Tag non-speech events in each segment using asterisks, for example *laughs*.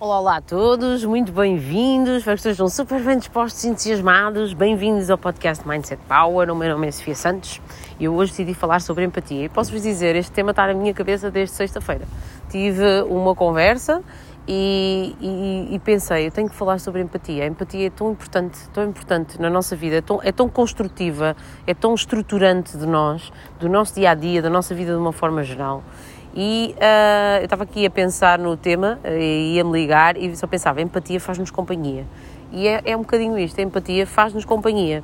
Olá, olá a todos, muito bem-vindos, espero que estejam super bem dispostos e entusiasmados. Bem-vindos ao podcast Mindset Power. O meu nome é Sofia Santos e eu hoje decidi falar sobre empatia. E posso-vos dizer, este tema está na minha cabeça desde sexta-feira. Tive uma conversa e, e, e, pensei, eu tenho que falar sobre empatia. A empatia é tão importante, tão importante na nossa vida, é tão, é tão construtiva, é tão estruturante de nós, do nosso dia a dia, da nossa vida de uma forma geral. E uh, eu estava aqui a pensar no tema, uh, ia-me ligar e só pensava, empatia faz-nos companhia. E é, é um bocadinho isto, a empatia faz-nos companhia.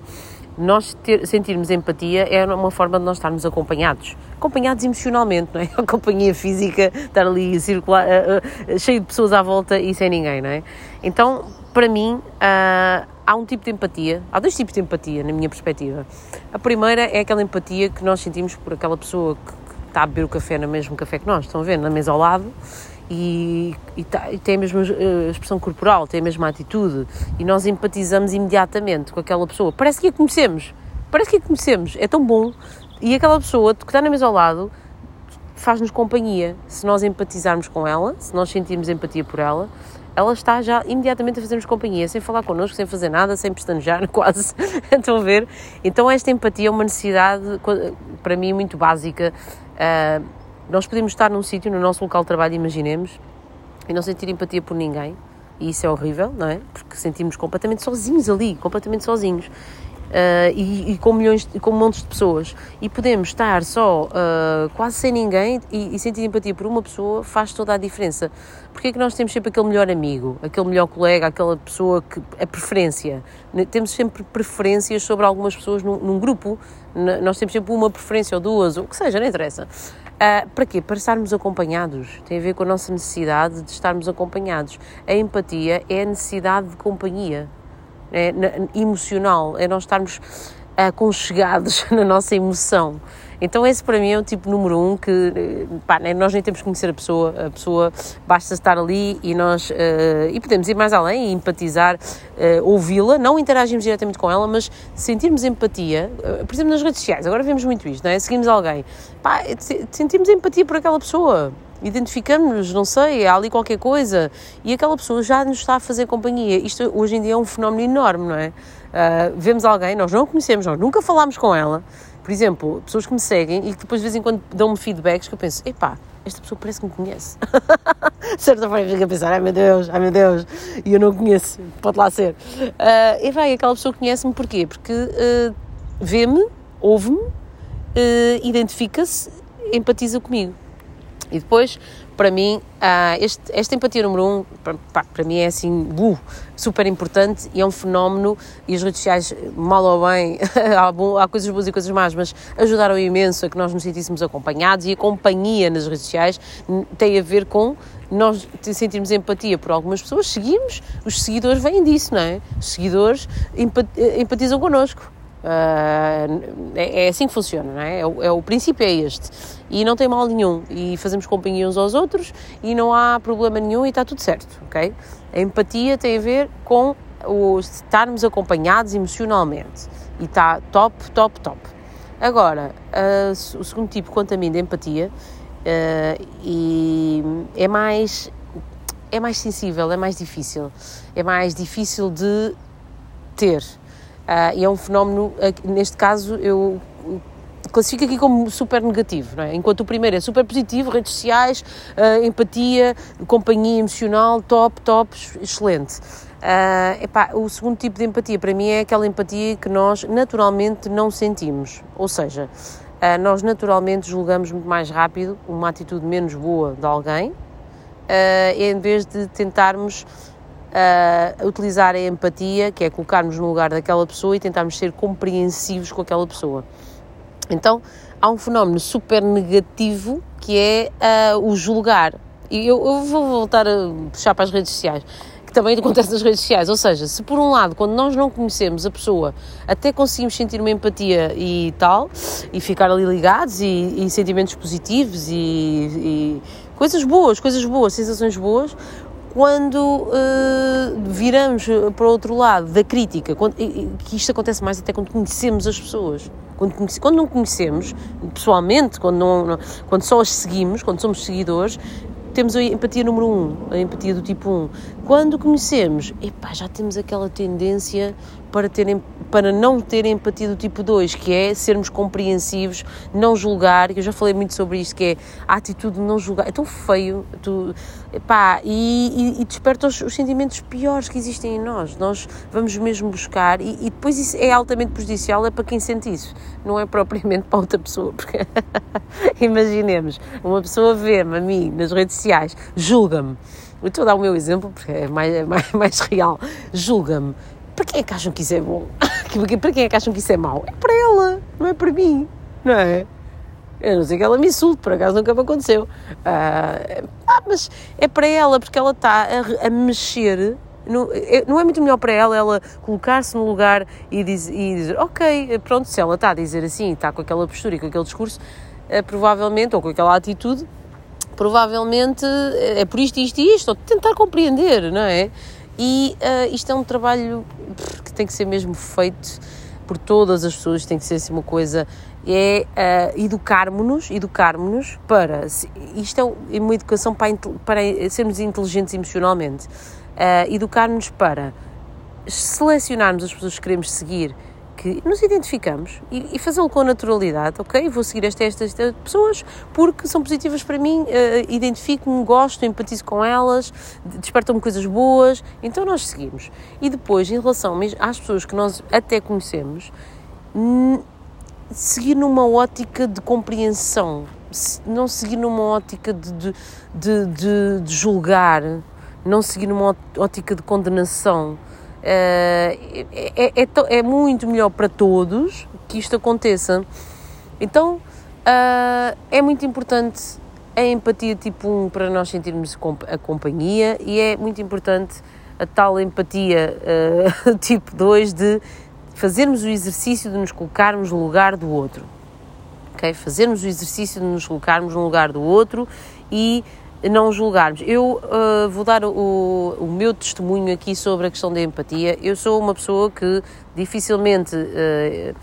Nós ter, sentirmos empatia é uma forma de nós estarmos acompanhados. Acompanhados emocionalmente, não é? *laughs* A companhia física, estar ali circular, uh, uh, cheio de pessoas à volta e sem ninguém, não é? Então, para mim, uh, há um tipo de empatia, há dois tipos de empatia, na minha perspectiva. A primeira é aquela empatia que nós sentimos por aquela pessoa que está a beber o café no mesmo café que nós, estão a ver, na mesa ao lado, e, e, tá, e, tem a mesma uh, expressão corporal, tem a mesma atitude, e nós empatizamos imediatamente com aquela pessoa. Parece que a conhecemos, parece que a conhecemos, é tão bom. E aquela pessoa que está na mesa ao lado faz-nos companhia. Se nós empatizarmos com ela, se nós sentirmos empatia por ela, ela está já imediatamente a fazer-nos companhia, sem falar connosco, sem fazer nada, sem pestanejar, *laughs* quase. Estão a ver? Então, esta empatia é uma necessidade, para mim, muito básica Uh, nós podemos estar num sítio, no nosso local de trabalho, imaginemos, e não sentir empatia por ninguém, e isso é horrível, não é? Porque sentimos completamente sozinhos ali, completamente sozinhos. Uh, e, e, com milhões, com montes de pessoas. E podemos estar só uh, quase sem ninguém e, e, sentir empatia por uma pessoa faz toda a diferença. Porque é que nós temos sempre aquele melhor amigo, aquele melhor colega, aquela pessoa que. a preferência. Temos sempre preferências sobre algumas pessoas num, num grupo. Nós temos sempre uma preferência ou duas, ou o que seja, não interessa. Uh, para quê? Para estarmos acompanhados. Tem a ver com a nossa necessidade de estarmos acompanhados. A empatia é a necessidade de companhia é, emocional, é nós estarmos aconchegados *laughs* na nossa emoção. Então esse para mim é o tipo número um que pá, né, nós nem temos que conhecer a pessoa, a pessoa basta estar ali e nós uh, e podemos ir mais além e empatizar, uh, ouvi-la, não interagimos diretamente com ela, mas sentirmos empatia, uh, por exemplo nas redes sociais, agora vemos muito isto, não é? Seguimos alguém, pá, sentimos empatia por aquela pessoa, identificamos-nos, não sei, há ali qualquer coisa e aquela pessoa já nos está a fazer companhia. Isto hoje em dia é um fenómeno enorme, não é? Uh, vemos alguém, nós não a conhecemos, nós nunca falámos com ela. Por exemplo, pessoas que me seguem e que depois de vez em quando dão-me feedbacks que eu penso, epá, esta pessoa parece que me conhece. *laughs* de certa forma fica a pensar, ai meu Deus, ai meu Deus, e eu não conheço, pode lá ser. Uh, e vai, aquela pessoa conhece-me porquê? Porque uh, vê-me, ouve-me, uh, identifica-se, empatiza comigo. E depois, para mim, este, esta empatia número um, para, para mim é assim, uh, super importante e é um fenómeno. E as redes sociais, mal ou bem, *laughs* há, bom, há coisas boas e coisas más, mas ajudaram imenso a que nós nos sentíssemos acompanhados. E a companhia nas redes sociais tem a ver com nós sentirmos empatia por algumas pessoas, seguimos, os seguidores vêm disso, não é? Os seguidores empatizam connosco. Uh, é, é, assim que funciona, não é? É o, é? o, princípio é este. E não tem mal nenhum. E fazemos companhia uns aos outros e não há problema nenhum e está tudo certo, ok? A empatia tem a ver com o estarmos acompanhados emocionalmente. E está top, top, top. Agora, uh, o segundo tipo, quanto a mim, de empatia, uh, e é mais é mais sensível, é mais difícil. É mais difícil de ter. Uh, e é um fenómeno, neste caso, eu classifico aqui como super negativo, é? enquanto o primeiro é super positivo, redes sociais, uh, empatia, companhia emocional, top, top, excelente. Uh, epá, o segundo tipo de empatia para mim é aquela empatia que nós naturalmente não sentimos, ou seja, uh, nós naturalmente julgamos muito mais rápido uma atitude menos boa de alguém, em vez de tentarmos uh, utilizar a empatia, que é colocarmos no lugar daquela pessoa e tentarmos ser compreensivos com aquela pessoa. Então, há um fenómeno super negativo que é uh, o julgar. E eu, eu vou voltar a puxar para as redes sociais que também *laughs* acontece nas redes sociais. Ou seja, se por um lado, quando nós não conhecemos a pessoa, até conseguimos sentir uma empatia e tal, e ficar ali ligados, e, e sentimentos positivos, e, e, coisas boas, coisas boas, sensações boas, quando uh, viramos para o outro lado da crítica, quando, que isto acontece mais até quando conhecemos as pessoas. Quando, conhece, quando não conhecemos, pessoalmente, quando, não, não, quando só as seguimos, quando somos seguidores, temos a empatia número 1, um, a empatia do tipo 1. Um. Quando conhecemos, epá, já temos aquela tendência para, ter, para não ter empatia do tipo 2, que é sermos compreensivos, não julgar, eu já falei muito sobre isto, que é a atitude de não julgar, é tão feio, tu, epá, e, e, e desperta os, os, sentimentos piores que existem em nós, nós vamos mesmo buscar, e, e depois isso é altamente prejudicial, é para quem sente isso, não é propriamente para outra pessoa, porque *laughs* imaginemos, uma pessoa vê-me a mim nas redes sociais, julga-me, eu estou a dar o meu exemplo porque é mais, é mais, *laughs* mais real, julga-me, para quem é que acham que isso é bom? *laughs* para quem é que acham que isso é mau? É para ela, não é para mim, não é? Eu não sei que ela me insulte, por acaso nunca me aconteceu. Uh, ah, mas é para ela, porque ela está a, a mexer. No, é, não é muito melhor para ela ela colocar-se no lugar e, diz, e dizer, ok, pronto, se ela está a dizer assim, está com aquela postura e com aquele discurso, uh, provavelmente, ou com aquela atitude, provavelmente eh, é por isto, isto e isto, ou tentar compreender, não é? E uh, isto é um trabalho que tem que ser mesmo feito por todas as pessoas, tem que ser assim uma coisa, é uh, educarmos-nos, educarmos-nos para, isto é uma educação para, para sermos inteligentes emocionalmente, uh, educar-nos para selecionarmos as pessoas que queremos seguir que nos identificamos e, e fazê-lo com naturalidade, ok? Vou seguir estas, estas, estas pessoas porque são positivas para mim, uh, identifico-me, gosto, empatizo com elas, despertam-me coisas boas, então nós seguimos. E depois, em relação às pessoas que nós até conhecemos, seguir numa ótica de compreensão, não seguir numa ótica de, de, de, de, julgar, não seguir numa ótica de condenação é, é, é, muito melhor para todos que isto aconteça. Então uh, é muito importante a empatia tipo 1 para nós sentirmos a companhia e é muito importante a tal empatia uh, *laughs* tipo 2 de fazermos o exercício de nos colocarmos no lugar do outro. Okay? Fazermos o exercício de nos colocarmos no lugar do outro e não julgarmos. Eu uh, vou dar o, o, meu testemunho aqui sobre a questão da empatia. Eu sou uma pessoa que dificilmente, uh,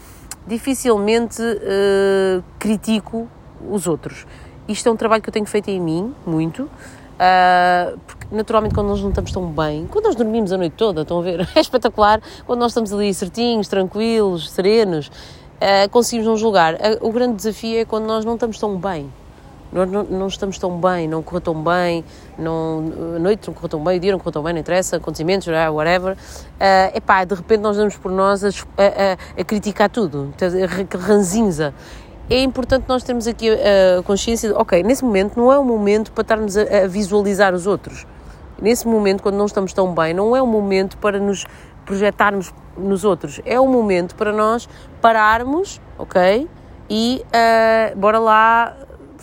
dificilmente uh, critico os outros. Isto é um trabalho que eu tenho feito em mim, muito. porque naturalmente quando nós não estamos tão bem, quando nós dormimos a noite toda, estão a ver? *laughs* É espetacular quando nós estamos ali certinhos, tranquilos, serenos, conseguimos não julgar. o grande desafio é quando nós não estamos tão bem nós não, não, estamos tão bem, não correu tão bem, não, a noite não correu tão bem, o dia não correu tão bem, não interessa, acontecimentos, whatever. Uh, epá, de repente nós damos por nós a, a, a criticar tudo, que ranzinza. É importante nós termos aqui a consciência de, ok, nesse momento não é o momento para estarmos a, a visualizar os outros. Nesse momento, quando não estamos tão bem, não é o momento para nos projetarmos nos outros. É o momento para nós pararmos, ok? E uh, bora lá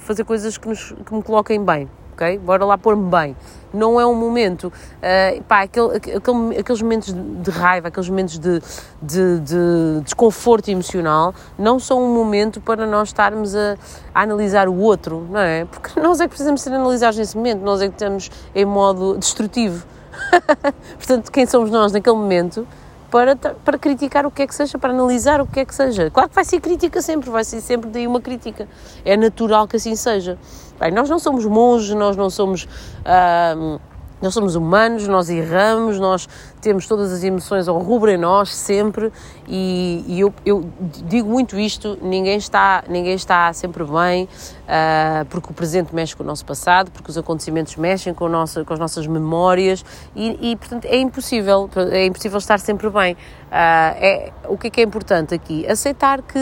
fazer coisas que, nos, que me coloquem bem, ok? Bora lá pôr-me bem. Não é um momento, uh, pá, aquele, aquele, aqueles momentos de raiva, aqueles momentos de, de, de, desconforto emocional, não são um momento para nós estarmos a, a, analisar o outro, não é? Porque *laughs* nós é que precisamos ser analisados nesse momento, nós é que estamos em modo destrutivo. *laughs* Portanto, quem somos nós naquele momento para, para criticar o que é que seja, para analisar o que é que seja. Claro que vai ser crítica sempre, vai ser sempre daí uma crítica. É natural que assim seja. Bem, nós não somos monges, nós não somos. Nós somos humanos, nós erramos, nós temos todas as emoções ao rubro em nós sempre e, e eu, eu, digo muito isto, ninguém está, ninguém está sempre bem uh, porque o presente mexe com o nosso passado, porque os acontecimentos mexem com, nossa, com as nossas memórias e, e, portanto é impossível, é impossível estar sempre bem. Uh, é, o que é que é importante aqui? Aceitar que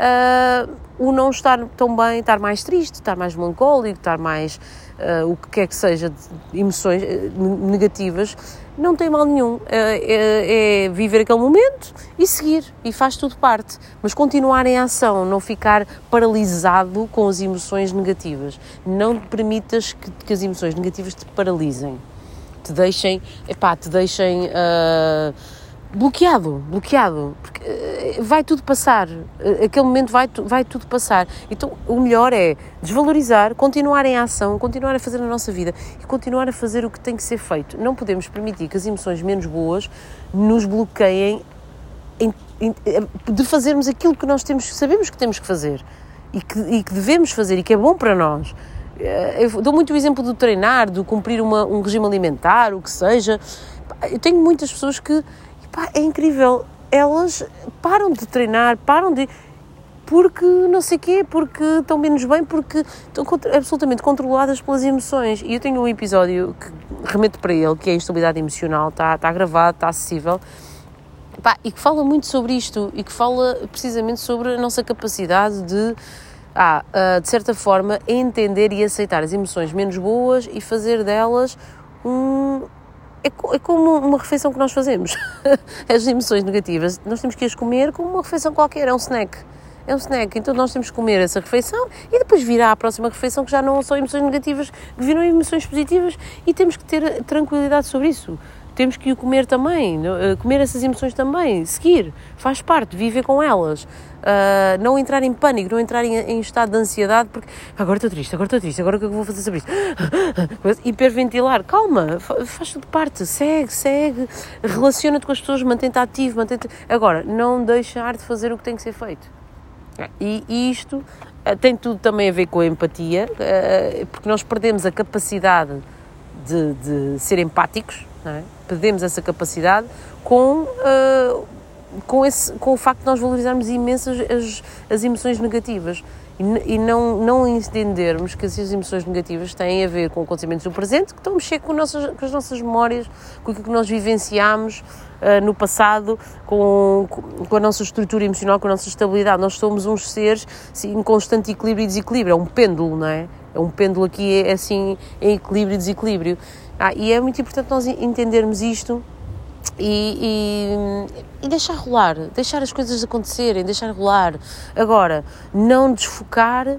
uh, o não estar tão bem, estar mais triste, estar mais melancólico, estar mais uh, o que quer que seja emoções uh, negativas, não tem mal nenhum. Uh, é, é, viver aquele momento e seguir, e faz tudo parte. Mas continuar em ação, não ficar paralisado com as emoções negativas. Não permitas que, que as emoções negativas te paralisem, te deixem, epá, te deixem bloqueado, bloqueado, porque uh, vai tudo passar, uh, aquele momento vai, vai tudo passar. Então o melhor é desvalorizar, continuar em ação, continuar a fazer a nossa vida e continuar a fazer o que tem que ser feito. Não podemos permitir que as emoções menos boas nos bloqueiem em, em, eh, de fazermos aquilo que nós temos, sabemos que temos que fazer e que, e que devemos fazer e que é bom para nós. eh, eu dou muito o exemplo do treinar, do cumprir uma, um regime alimentar, o que seja. Eu tenho muitas pessoas que, pá, é incrível, elas param de treinar, param de porque não sei quê, porque estão menos bem, porque estão absolutamente controladas pelas emoções. E eu tenho um episódio que remeto para ele, que é a instabilidade emocional, está, está gravado, está acessível, Pá, e que fala muito sobre isto, e que fala precisamente sobre a nossa capacidade de, ah, ah de certa forma, entender e aceitar as emoções menos boas e fazer delas um, é, é, como uma refeição que nós fazemos. *laughs* As emoções negativas, nós temos que as comer como uma refeição qualquer, é um snack é um snack. Então nós temos que comer essa refeição e depois virá a próxima refeição que já não são emoções negativas, que viram emoções positivas e temos que ter tranquilidade sobre isso. Temos que o comer também, eh, comer essas emoções também, seguir, faz parte, viver com elas. Uh, não entrar em pânico, não entrar em, em, estado de ansiedade, porque agora estou triste, agora estou triste, agora o que é que vou fazer sobre isto? *gasps* Hiperventilar, calma, faz tudo parte, segue, segue, relaciona-te com as pessoas, mantém-te ativo, mantém-te. Agora, não deixar de fazer o que tem que ser feito. E, e isto uh, tem tudo também a ver com a empatia, uh, porque nós perdemos a capacidade de, de ser empáticos, é? perdemos essa capacidade com, uh, com, esse, com o facto de nós valorizarmos imenso as, as emoções negativas e, e, não, não entendermos que essas emoções negativas têm a ver com acontecimentos do presente que estão a mexer com, nossas, com as nossas memórias, com o que nós vivenciamos uh, no passado, com, com a nossa estrutura emocional, com a nossa estabilidade. Nós somos uns seres assim, em constante equilíbrio e desequilíbrio, é um pêndulo, não é? É um pêndulo aqui, é assim, em equilíbrio e desequilíbrio. Ah, e é muito importante nós entendermos isto e, e, e, deixar rolar, deixar as coisas acontecerem, deixar rolar. Agora, não desfocar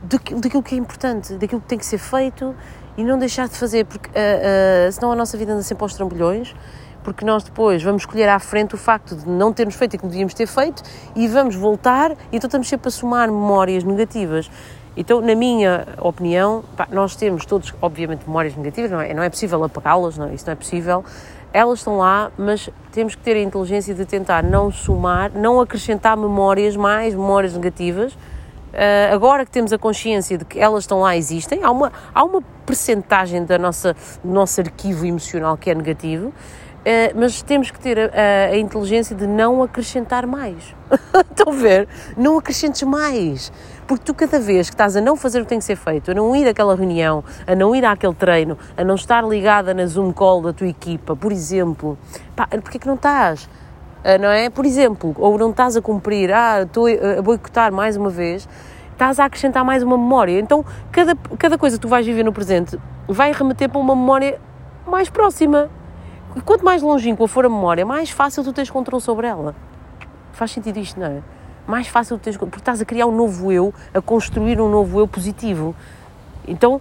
daquilo que é importante, daquilo que tem que ser feito e não deixar de fazer, porque uh, uh, senão a nossa vida anda sempre aos trambolhões porque nós depois vamos escolher à frente o facto de não termos feito aquilo que devíamos ter feito e vamos voltar e então estamos sempre a somar memórias negativas. Então, na minha opinião, pá, nós temos todos, obviamente, memórias negativas, não é, não é possível apagá-las, não, isso não é possível. Elas estão lá, mas temos que ter a inteligência de tentar não somar, não acrescentar memórias, mais memórias negativas. Uh, agora que temos a consciência de que elas estão lá, existem, há uma, há uma percentagem da nossa, do nosso arquivo emocional que é negativo, Uh, mas temos que ter a, a, inteligência de não acrescentar mais. *laughs* Estão a ver? Não acrescentes mais. Porque tu, cada vez que estás a não fazer o que tem que ser feito, a não ir àquela reunião, a não ir àquele treino, a não estar ligada na Zoom call da tua equipa, por exemplo, pá, porquê que não estás? Uh, não é? Por exemplo, ou não estás a cumprir, ah, estou a boicotar mais uma vez, estás a acrescentar mais uma memória. Então, cada, cada coisa que tu vais viver no presente vai remeter para uma memória mais próxima quanto mais longínqua for a memória, mais fácil tu tens controle sobre ela. Faz sentido isto, não é? Mais fácil tu tens porque estás a criar um novo eu, a construir um novo eu positivo. Então,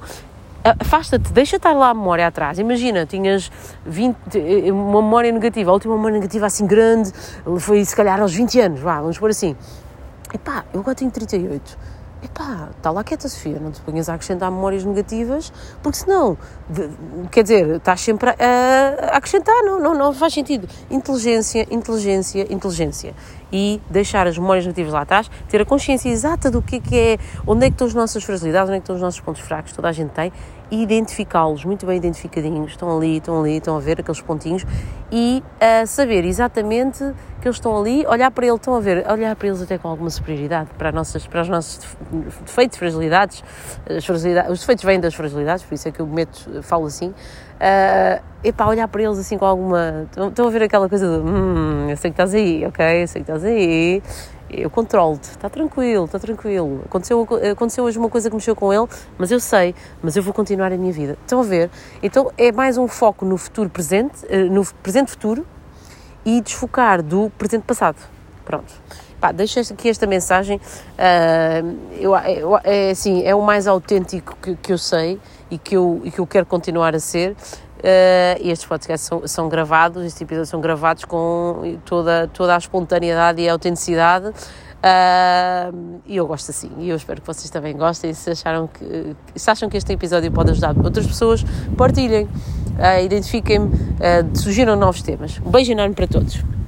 afasta-te, deixa estar lá a memória atrás. Imagina, tinhas 20, eh, uma memória negativa, a última memória negativa assim grande, foi se calhar aos 20 anos, vá, vamos pôr assim. Epá, eu agora tenho 38 epá, está lá quieta, Sofia, não te ponhas a acrescentar memórias negativas, porque senão, quer dizer, estás sempre a, a, acrescentar, não, não, não faz sentido. Inteligência, inteligência, inteligência. E deixar as memórias negativas lá atrás, ter a consciência exata do que é, que é onde é que estão as nossas fragilidades, onde é que estão os nossos pontos fracos, toda a gente tem, e identificá-los muito bem identificadinhos, estão ali, estão ali, estão a ver aqueles pontinhos, e a saber exatamente que eles estão ali, olhar para ele, estão a ver, olhar para eles até com alguma superioridade, para, nossas, para os nossos defeitos, fragilidades, as fragilidades, os defeitos vêm das fragilidades, por isso é que eu meto, falo assim, uh, epá, olhar para eles assim com alguma, estão a ver aquela coisa de, hum, eu sei que estás aí, ok, eu sei que estás aí, eu controlo-te, está tranquilo, está tranquilo. Aconteceu, aconteceu hoje uma coisa que mexeu com ele, mas eu sei, mas eu vou continuar a minha vida. Estão a ver? Então é mais um foco no futuro presente, eh, no presente futuro, e desfocar do presente passado. Pronto. Pá, deixo aqui esta mensagem. Uh, eu, eu, é, assim, é o mais autêntico que, que eu sei e que eu, e que eu quero continuar a ser. Uh, estes podcasts são, são gravados, estes episódios são gravados com toda, toda a espontaneidade e a autenticidade. Uh, e eu gosto assim, e eu espero que vocês também gostem. Se, acharam que, se acham que este episódio pode ajudar outras pessoas, partilhem uh, identifiquem-me, sugiram novos temas. Um beijo enorme para todos.